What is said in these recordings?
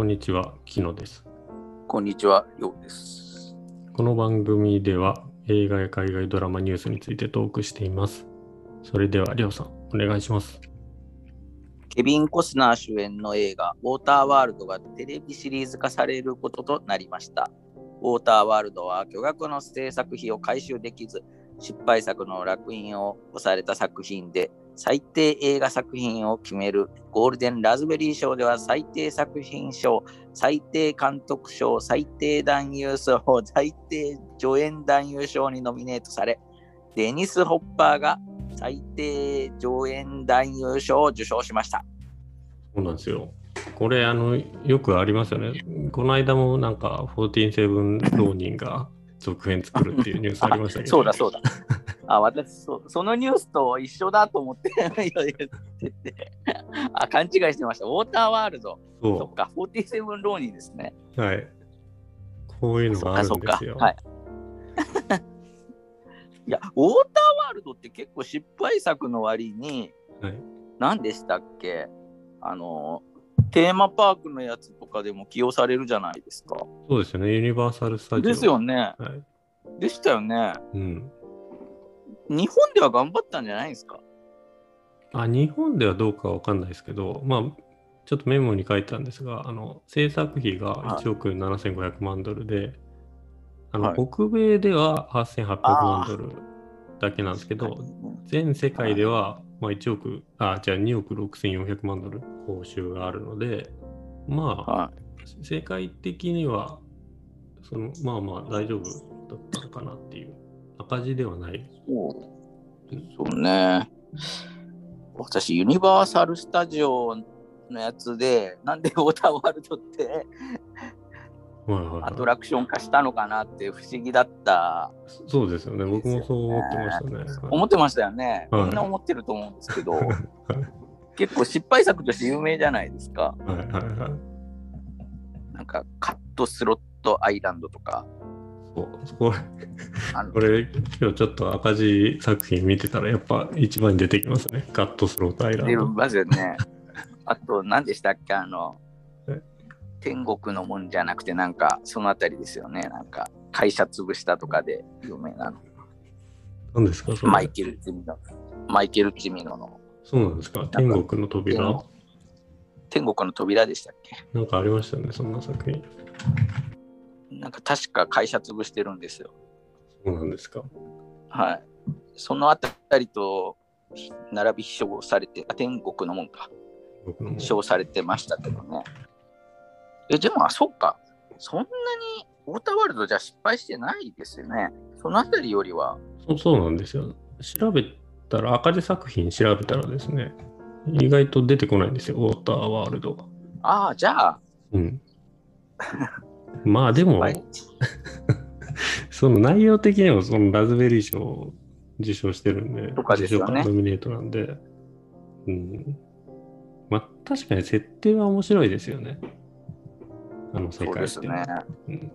こんにちは、木野です。こんにちは、ようです。この番組では映画や海外ドラマニュースについてトークしています。それでは、りょうさん、お願いします。ケビン・コスナー主演の映画、ウォーターワールドがテレビシリーズ化されることとなりました。ウォーターワールドは巨額の制作費を回収できず、失敗作の烙印を押された作品で、最低映画作品を決めるゴールデンラズベリー賞では最低作品賞、最低監督賞、最低男優賞、最低助演男優賞にノミネートされ、デニス・ホッパーが最低上演男優賞を受賞しました。そうなんですよ。これ、あの、よくありますよね。この間もなんか、14-7浪人が続編作るっていうニュースありましたけど。そうだそうだ。あ、私そ、そのニュースと一緒だと思って言ってて、あ、勘違いしてました。ウォーターワールド。そそっか、47浪人ですね。う。はい。こういうのがあるんですよ。。はい。いや、ウォーターワールドって結構失敗作の割に、はい何でしたっけ？あの、テーマパークのやつとかでも起用されるじゃないですか。そうですよね。ユニバーサル・スタジオ。ですよね。はい。でしたよね。うん。日本では頑張ったんじゃないですか？あ、日本ではどうかわかんないですけど、まあ、ちょっとメモに書いたんですが、あの、制作費が1億7500万ドルで、あの、はい。北米では8800万ドルだけなんですけど、全世界では、まあ、1億、あ、じゃあ2億6400万ドル報酬があるので、まあ、は世界的には、その、まあまあ大丈夫だったのかなっていう、赤字ではない。い。そうそうね。私、ユニバーサル・スタジオのやつで、なんでウォーターワールドってはいはいはいアトラクション化したのかなって不思議だった。そうですよね。僕もそう思ってましたね。はい思ってましたよね。はいみんな思ってると思うんですけど、結構失敗作として有名じゃないですか。はいはいはい。なんか、カットスロットアイランドとか。これ、これ今日ちょっと赤字作品見てたらやっぱ一番に出てきますね。カットスロートアイラン出ド。ますよね。あと、何でしたっけ？あのえ、天国のもんじゃなくて、なんか、そのあたりですよね。なんか、会社潰したとかで有名なの。何ですかマイケル・チミノ。マイケル・チミノのそうなんですか？天国の扉？天天国の扉でしたっけ？なんかありましたよね、そんな作品。なんか、確か会社潰してるんですよ。そうなんですか？はい。そのあたりと、並び称されて、あ天国のもんか。称されてましたけどね。え、でも、あ、そっか。そんなにウォーターワールドじゃ失敗してないですよね。そのあたりよりは、そうそうなんですよ。調べたら、赤字作品調べたらですね、意外と出てこないんですよ、ウォーターワールドが。ああ、じゃあ、うん。まあでも、はい その内容的にもそのラズベリー賞を受賞してるんで、とかですよね受賞かノミネートなんで、うん。まあ確かに設定は面白いですよね。あの世そう界って。ですね。うん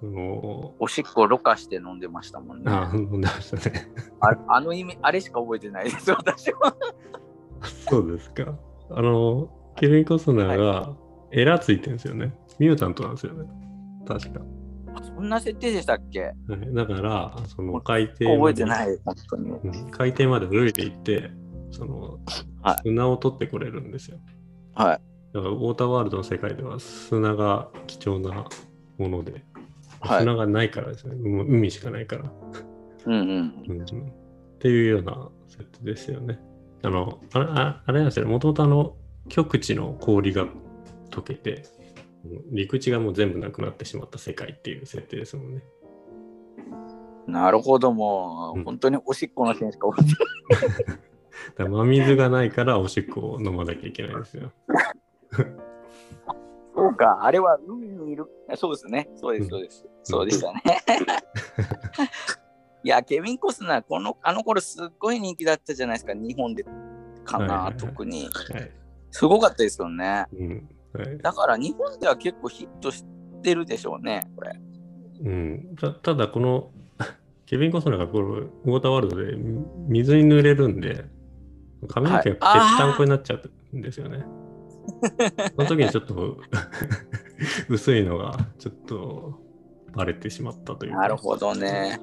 そのおしっころ過して飲んでましたもんね。あ、飲んでましたね。ああの意味、あれしか覚えてないです、私は。そうですか。あの、ケビン・コスナーがエラついてるんですよね。ミュータントなんですよね。確か。そんな設定でしたっけ？はいだから、その海底覚えてない、本当に。うん海底まで泳いでいって、その、はい砂を取ってこれるんですよ。はい。だから、ウォーターワールドの世界では砂が貴重なもので、はい砂がないからですね。海しかないから、うんうん。うんうん。っていうような設定ですよね。あの、あれああれなんですよね。もともとあの、極地の氷が溶けて、陸地がもう全部なくなってしまった世界っていう設定ですもんね。なるほど、もうんう、本当におしっこの件しか覚えてない。だ真水がないからおしっこを飲まなきゃいけないんですよ。そうか、あれは海にいる。そうですね。そうです、そうです。そうでしたね。いや、ケビン・コスナー、このあの頃すっごい人気だったじゃないですか、日本でかな、はいはいはい特に。はい。すごかったですよね。うん。はい。だから日本では結構ヒットしてるでしょうね、これ。うん、たただこのケビン・コスナーがこのウォーターワールドで水に濡れるんで髪の毛がぺったんこになっちゃうんですよね。その時にちょっと薄いのがちょっとバレてしまったというか。なるほどね。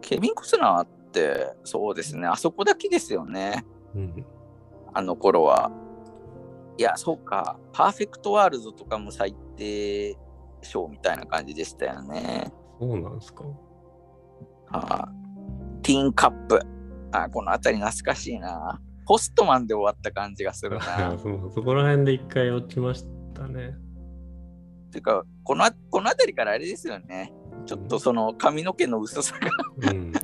ケビン・コスナーって、そうですね、あそこだけですよね、うん。あの頃は。いや、そうか、パーフェクトワールドとかも最低賞みたいな感じでしたよね。そうなんですか。あティーンカップ。あこの辺り懐かしいな。ポストマンで終わった感じがするな。そうそこら辺で一回落ちましたね。ていうか、このこの辺りからあれですよね。ちょっとその髪の毛の薄さがうん。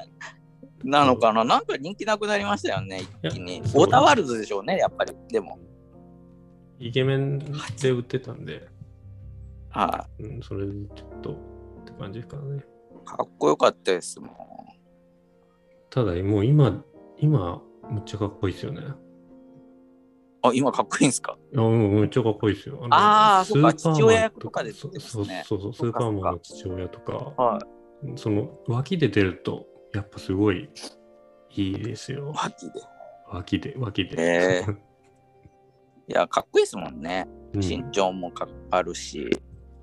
なのかな、なんか人気なくなりましたよね、一気にいや。そうウォーターワールドでしょうね、やっぱり。でも。イケメンで売ってたんで、はうん、それでちょっとって感じからね。い、かっこよかったですもん。ただ、もう今、今、むっちゃかっこいいですよね。あ、今かっこいいんですか？いや、もうめっちゃかっこいいですよ。のあーそっかスーパーマン父親役とかですそうねそうそう、スーパーマンの父親とか、はその脇で出ると、やっぱすごいいいですよい。。脇で。脇で、脇で。へいや、かっこいいですもんね。うん身長もかあるし、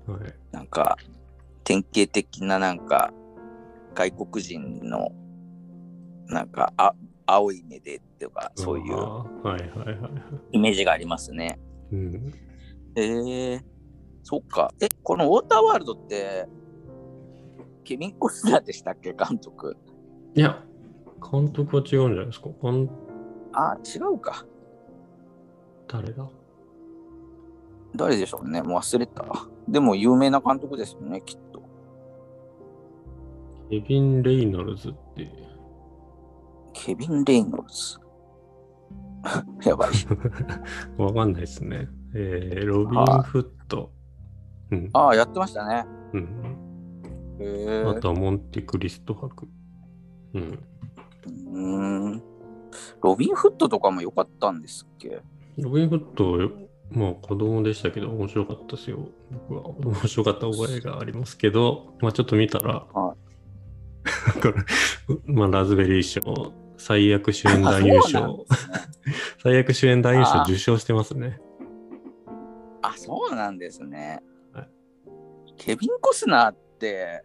はい。なんか、典型的ななんか、外国人の、なんか、あ青い目でっていうか、そういうあーはいはいはいはい。イメージがありますね。うん。ええそっか。え、このウォーターワールドって、ケビン・コスナーでしたっけ、監督。いや、監督は違うんじゃないですか。監あ、違うか。誰だ？誰でしょうね。もう忘れた。でも有名な監督ですよね、きっと。ケビン・レイノルズって。ケビン・レイノルズ？やばい。わかんないですね。えー、ロビン・フット。うん。ああ、やってましたね。うん、へえあとはモンテクリスト博。うん。うーん。ロビン・フットとかも良かったんですっけ？ロビン・フット、まあ子供でしたけど面白かったですよ。僕は。面白かった覚えがありますけど、まあちょっと見たら、は これ、まあラズベリー賞、最悪主演男優賞、ね。最悪主演男優賞あ受賞してますね。あ、そうなんですね。はい。ケビン・コスナーって、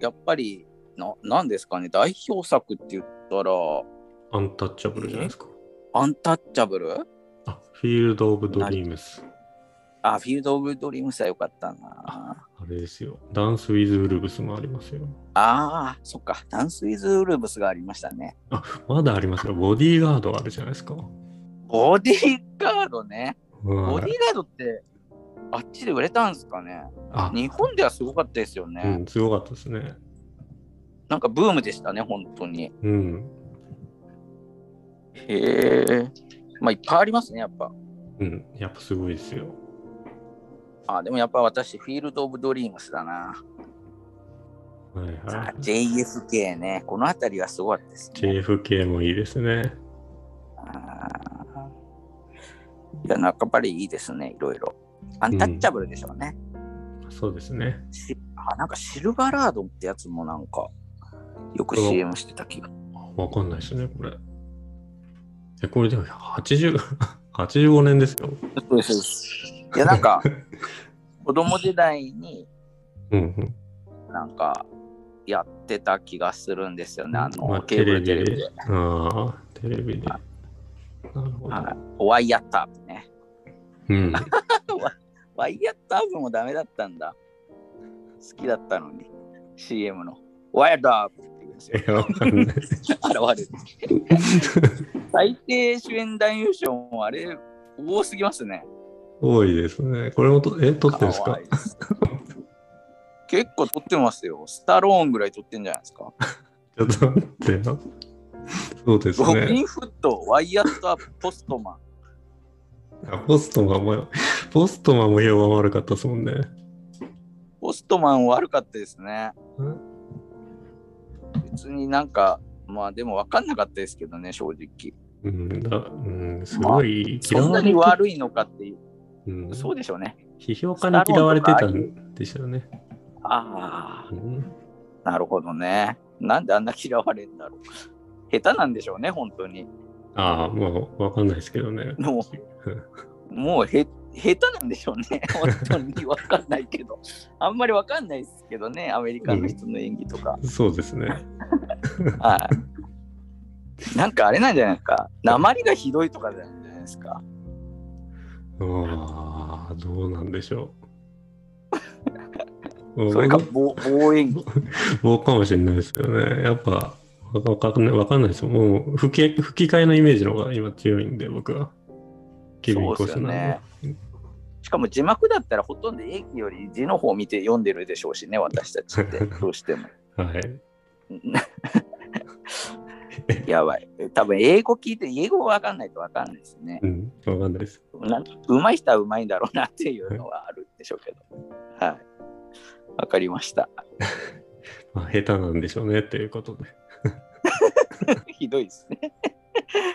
やっぱり、ななんですかね、代表作って言ったら、アンタッチャブルじゃないですか。アンタッチャブル？あ、フィールド・オブ・ドリームス。あ、フィールド・オブ・ドリームスは良かったな。あれですよ。ダンス・ウィズ・ウルブスもありますよ。ああ、そっか、ダンス・ウィズ・ウルブスがありましたね。まだありますよ。ボディーガードあるじゃないですか。ボディーガードね。ボはいディーガードって、あっちで売れたんですかね。あ、日本ではすごかったですよね。うん、すごかったですね。なんかブームでしたね、本当に。うん。へえ。まあ、いっぱいありますね、やっぱ。うん。やっぱすごいですよ。あ、でもやっぱ私、フィールド・オブ・ドリームスだな。はいはあ JFK ね。この辺りはすごかったですい。ね。JFK もいいですね。あーいや、なんかやっぱりいいですね、いろいろ。アンタッチャブルでしょうね。そうですね。しあ、なんかシルバーラードってやつもなんか、よく CM してた気が。わかんないですね、これ。え、これでも80、85年ですよ。そうです。いや、なんか、子供時代にうんなんか、やってた気がするんですよね、あの、まあケーブルテレビで。ああ、テレビで。なるほど。はい、ワイヤッターブね。うん。ワイヤッターブもダメだったんだ。好きだったのに、CM の。ワイヤッターブって言うんですよい。や、わかんない。現れる。最低主演男優賞もあれ、多すぎますね。多いですね。これもと、え、撮ってるんですか？結構撮ってますよ。スタローンぐらい撮ってんじゃないですか。ちょっと待ってよ。そうですロビね。ン・フット、ワイヤットアップ、ポストマン。あポストマンも、ポストマンも評判悪かったですもんね。ポストマン悪かったですね。うん別になんか、まあでも分かんなかったですけどね、正直。うん、だうん、すごいそんなに嫌われて、悪いのかっていう。うん、そうでしょうね。批評家に嫌われてたんでしょうね。あうんあ、なるほどね。なんであんな嫌われるんだろう。下手なんでしょうね、本当に。ああ、まあ、わかんないですけどね。ももうへ下手なんでしょうね。本当にわかんないけど。あんまりわかんないですけどね、アメリカの人の演技とか。そうですね。はい。なんかあれなんじゃないですか？鉛がひどいとかじゃないですか？ああ、どうなんでしょう。それか棒棒演技。棒 かもしれないですけどね。やっぱ、わかんない、わかんないですよ。もう吹き、吹き替えのイメージの方が今強いんで、僕は。ケビン・コスナ。しかも字幕だったらほとんど英語より字の方を見て読んでるでしょうしね、私たちって、どうしても。はい。やばい。多分英語聞いて、英語わかんないとわかんないですね。うん、わかんないです。うまい人はうまいんだろうなっていうのはあるんでしょうけど。はい。わかりました。まあ、下手なんでしょうね、ということで。ひどいですね。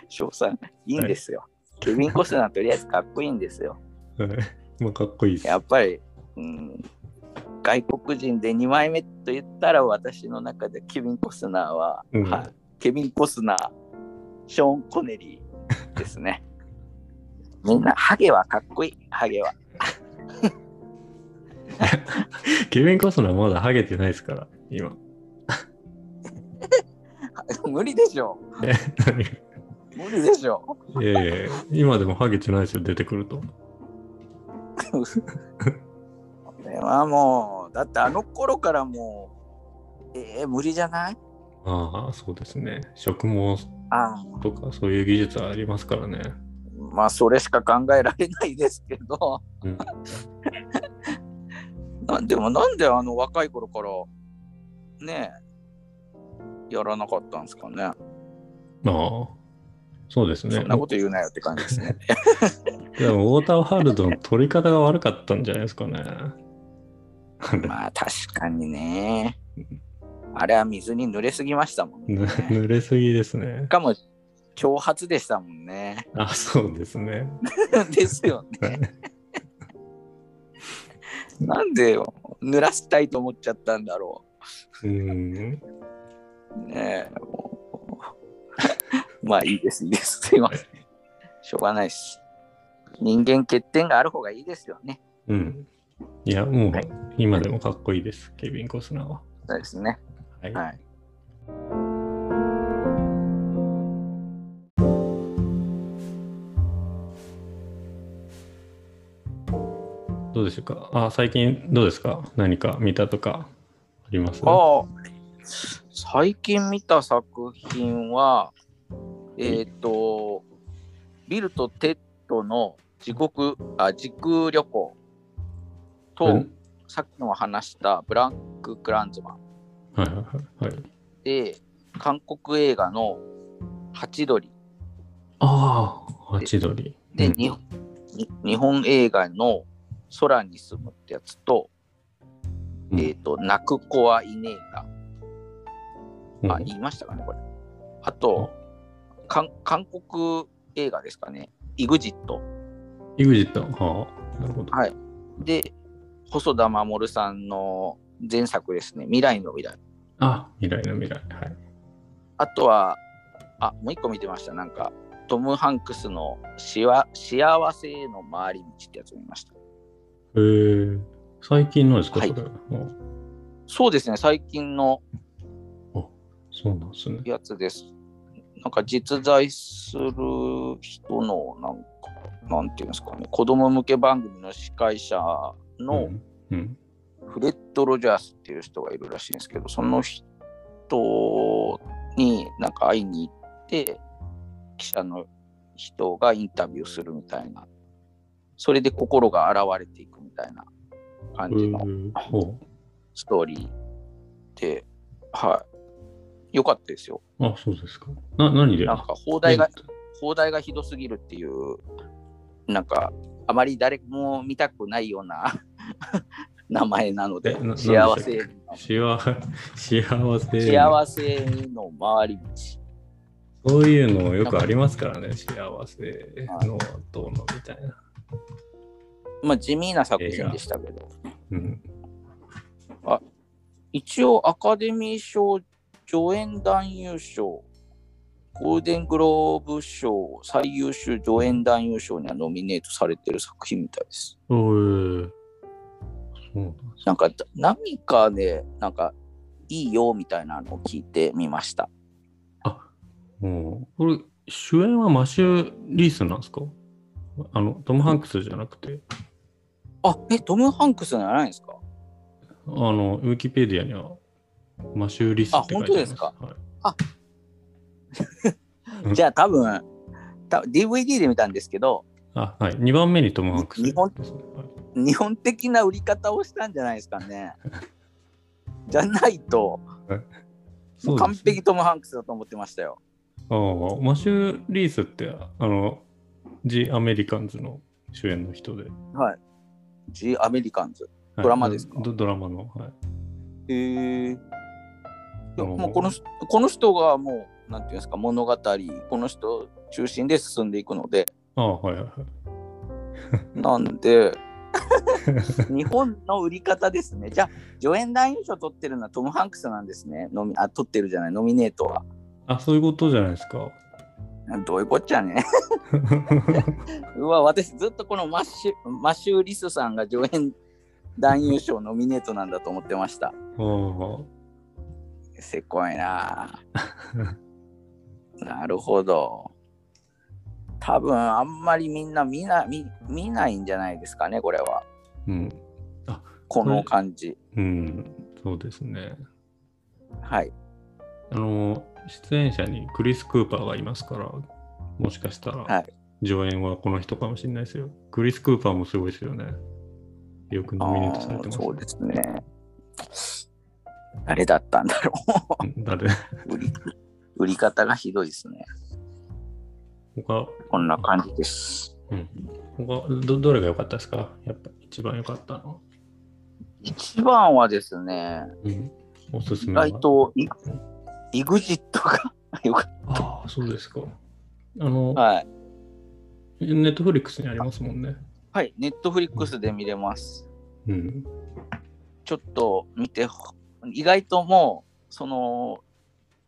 翔さん、いいんですよ。ケビン・コスナーとりあえずかっこいいんですよ。はい。まあ、かっこいいです。やっぱり、うん、外国人で2枚目と言ったら私の中でケビン・コスナーは、うんはい、ケビン・コスナー、ショーン・コネリーですね。みんな、ハゲはかっこいい、ハゲは。ケビン・コスナーまだハゲてないですから、今。無理でしょ。え、何が？無理でしょ。いやいや今でもハゲてないですよ、出てくると。これはもう、だってあの頃からもう、えー、無理じゃない？ああ、そうですね。植毛あとかそういう技術はありますからね。まあ、それしか考えられないですけど、うん なでもなんであの若い頃からねえやらなかったんですかね。ああ、そうですね。そんなこと言うなよって感じですね。でも、ウォーターハルドの取り方が悪かったんじゃないですかね。まあ確かにね。あれは水に濡れすぎましたもんね。ぬ 濡れすぎですねし。かも挑発でしたもんね。あ、そうですね。ですよね。なんでよ濡らしたいと思っちゃったんだろうん。う。ねえ。もうまあいいです、いいです。すいません。しょうがないです。人間欠点がある方がいいですよね。うん。いや、もうはい、今でもかっこいいです、ケビン・コスナーは。そうですね。はい。はい。どうでしょうか？あ、最近どうですか？何か見たとかあります？ああ、最近見た作品は、えっ、と、ビルとテッドの地獄あ時空旅行と、うん。さっきの話したブラック・クランズマンはいはいはい。はい、で、韓国映画のハチドリああ、ハチドリ。で、うん日本に日本映画の空に住むってやつと、うんえっ、と、泣く子はいねえが、うんあ、言いましたかね、これ。あと、韓韓国映画ですかね、イグジット。イグジット。はあ、なるほど。はい。で、細田守さんの前作ですね、未来の未来。あ、未来の未来。はい。あとは、あ、もう一個見てました。なんか、トム・ハンクスのしわ幸せへの回り道ってやつを見ました。へえ最近のですか、はいそれ。あそうですね、最近のそうなんですね。やつです。なんか実在する人の、なんか、なんていうんですかね、子供向け番組の司会者の、うん、うん。フレッド・ロジャースっていう人がいるらしいんですけど、その人になんか会いに行って、記者の人がインタビューするみたいな、それで心が洗われていくみたいな感じのストーリーで、はい。よかったですよ。うあ、そうですか。な、何で？なんか放題が、放題がひどすぎるっていう、なんか、あまり誰も見たくないような名前なので幸せ幸せ、幸せ。の回り道。そういうのよくありますからね、幸せのどうのみたいな。まあ地味な作品でしたけど、うん。一応アカデミー賞助演男優賞ゴールデングローブ賞最優秀助演男優賞にはノミネートされてる作品みたいです。おーそうなんか何かで、なんかいいよみたいなのを聞いてみました。うん。これ、主演はマシュー・リースなんですか？あの、トム・ハンクスじゃなくて、あ、え、トム・ハンクスじゃないんですか？あの、ウィキペディアにはマシュー・リースって書いてあります。あ本当ですか？はい、じゃあ多分、た DVD で見たんですけど、あ、はい。2番目にトム・ハンクス日本日本的な売り方をしたんじゃないですかね。じゃないと、そうです完璧トム・ハンクスだと思ってましたよ。ああ、マシュー・リースって、あの、ジ・アメリカンズの主演の人で。はい。ジ・アメリカンズ。はいドラマですか？ドドラマの、はい。へえ。いやあのもうこの人この人がもう、なんていうんですか、物語、この人中心で進んでいくので、ああ、はいはいはい。なんで、日本の売り方ですね。じゃあ、助演男優賞取ってるのはトム・ハンクスなんですね。ノミあ、取ってるじゃない、ノミネートは。あ、そういうことじゃないですか。どういうこっちゃね。うわ、私ずっとこのマシュ、マシュー・リスさんが助演男優賞ノミネートなんだと思ってました。せこいなぁ なるほど。多分あんまりみんな見な見見ないんじゃないですかね、これは。うん。この感じ。うん、そうですね。はい。あの、出演者にクリス・クーパーがいますから、もしかしたら、はい上演はこの人かもしれないですよ。クリス・クーパーもすごいですよね。よくあノミネートされてます、ーそうですね。誰だったんだろうん 誰？う売り。売り方がひどいですね。他、こんな感じです。うん、他どどれが良かったですか？やっぱ一番良かったの。一番はですね、うん、おすす意めは？外とイイグジットが よかっああ、そうですか。あの、た。はい。ネットフリックスにありますもんね。はい。ネットフリックスで見れます。うん。ちょっと見て、意外ともう、その、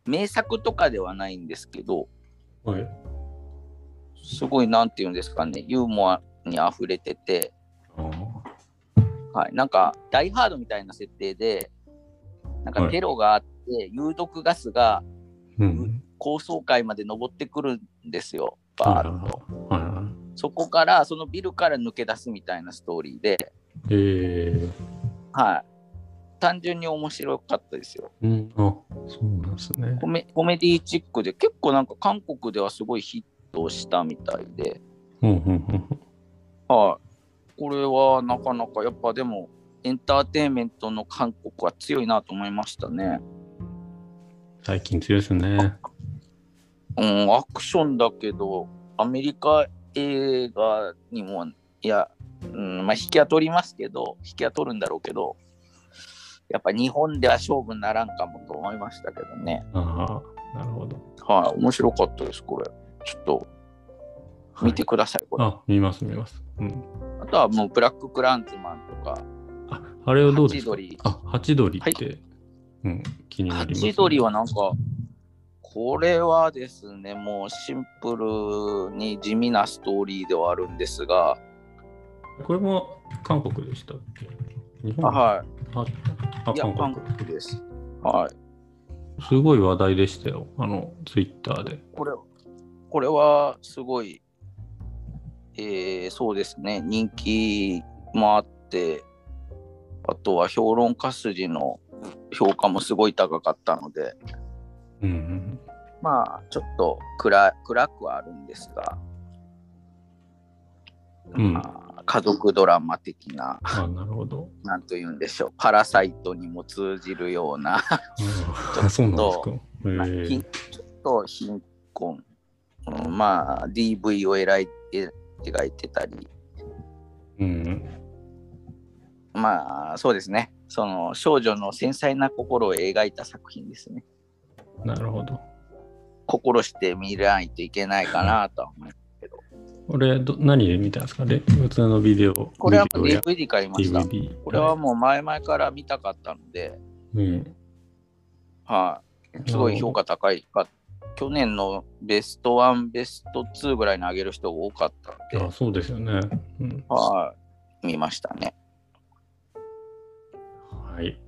名作とかではないんですけど、はい。すごい、なんていうんですかね、ユーモアに溢れてて。はい。なんか、ダイハードみたいな設定で、なんかはいテロがあって、有毒ガスがうん。高層階まで登ってくるんですよ、バーッと。はいはそこから、そのビルから抜け出すみたいなストーリーで、い。えはい。単純に面白かったですよ。ー、うん。あ、そうなんですねコ。メコメディチックで、結構なんか韓国ではすごいヒットしたみたいで、うんうんうんはい。これはなかなかやっぱでも、エンターテインメントの韓国は強いなと思いましたね。最近強いですね。うん、アクションだけど、アメリカ映画にも、いや、うん、まあ、引きは取りますけど、引きは取るんだろうけど、やっぱ日本では勝負にならんかもと思いましたけどね。ああ、なるほど。はい、面白かったです、これ。ちょっと見てください、これ。あ、見ます見ます。うん。あとはもうブラッククランズマンとか、あ、あれはどうですか？ハチドリあ、ハチドリって、うん、気になハります、チドリはなんか、これはですね、もうシンプルに地味なストーリーではあるんですが、これも韓国でしたっけ？日本？はああい。いや、韓韓国。国です。はい。すごい話題でしたよ。あの、ツイッターで。これ、これはすごい、えーそうですね、人気もあって、あとは評論家筋の評価もすごい高かったので、うんうん。まあ、ちょっと暗暗くはあるんですが、うんまあ、家族ドラマ的な、あ、なるほど。なんと言うんでしょう、パラサイトにも通じるような、あそうなんですか。へまあえ貧ちょっと貧困、うんまあ、DV を描いて描いてたり、うん。まあ、そうですね、その少女の繊細な心を描いた作品ですね。なるほど。心して見ないといけないかなとは思います。これど、何で見たんですか？で普通のビデオ。これはビデオや DVD 買いました。DVD。これはもう前々から見たかったので、うん。はい、すごい評価高いか去年のベスト1、ベスト2ぐらいに上げる人が多かったんで、あそうですよね。うん、はい、見ましたね。はい。